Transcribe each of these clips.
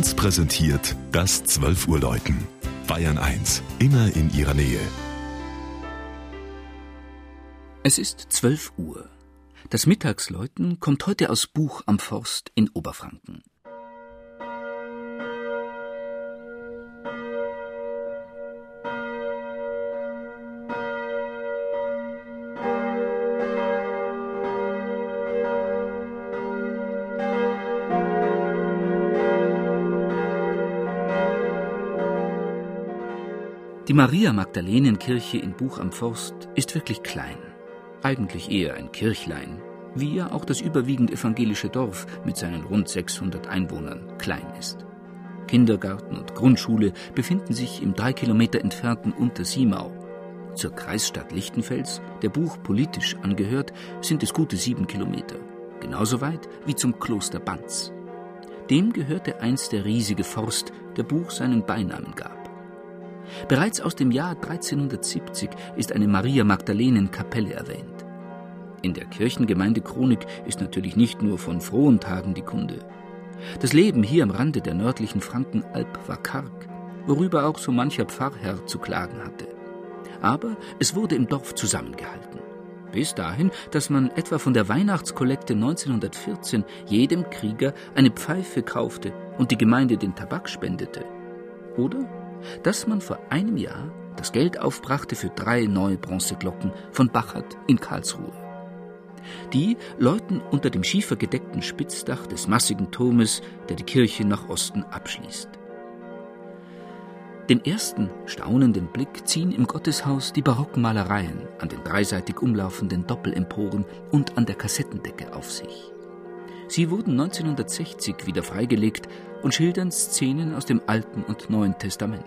1 präsentiert das 12 Uhr Läuten. Bayern 1, immer in ihrer Nähe. Es ist 12 Uhr. Das Mittagsläuten kommt heute aus Buch am Forst in Oberfranken. Die Maria-Magdalenen-Kirche in Buch am Forst ist wirklich klein. Eigentlich eher ein Kirchlein, wie ja auch das überwiegend evangelische Dorf mit seinen rund 600 Einwohnern klein ist. Kindergarten und Grundschule befinden sich im drei Kilometer entfernten Untersiemau. Zur Kreisstadt Lichtenfels, der Buch politisch angehört, sind es gute sieben Kilometer. Genauso weit wie zum Kloster Banz. Dem gehörte einst der riesige Forst, der Buch seinen Beinamen gab. Bereits aus dem Jahr 1370 ist eine Maria-Magdalenen-Kapelle erwähnt. In der Kirchengemeindechronik ist natürlich nicht nur von frohen Tagen die Kunde. Das Leben hier am Rande der nördlichen Frankenalb war karg, worüber auch so mancher Pfarrherr zu klagen hatte. Aber es wurde im Dorf zusammengehalten. Bis dahin, dass man etwa von der Weihnachtskollekte 1914 jedem Krieger eine Pfeife kaufte und die Gemeinde den Tabak spendete. Oder dass man vor einem Jahr das Geld aufbrachte für drei neue Bronzeglocken von Bachert in Karlsruhe. Die läuten unter dem schiefergedeckten Spitzdach des massigen Turmes, der die Kirche nach Osten abschließt. Den ersten staunenden Blick ziehen im Gotteshaus die barocken Malereien an den dreiseitig umlaufenden Doppelemporen und an der Kassettendecke auf sich. Sie wurden 1960 wieder freigelegt und schildern Szenen aus dem Alten und Neuen Testament.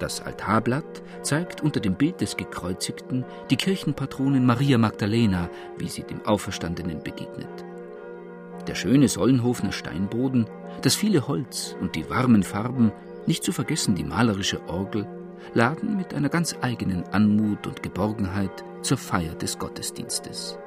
Das Altarblatt zeigt unter dem Bild des Gekreuzigten die Kirchenpatronin Maria Magdalena, wie sie dem Auferstandenen begegnet. Der schöne Sollenhofener Steinboden, das viele Holz und die warmen Farben, nicht zu vergessen die malerische Orgel, laden mit einer ganz eigenen Anmut und Geborgenheit zur Feier des Gottesdienstes.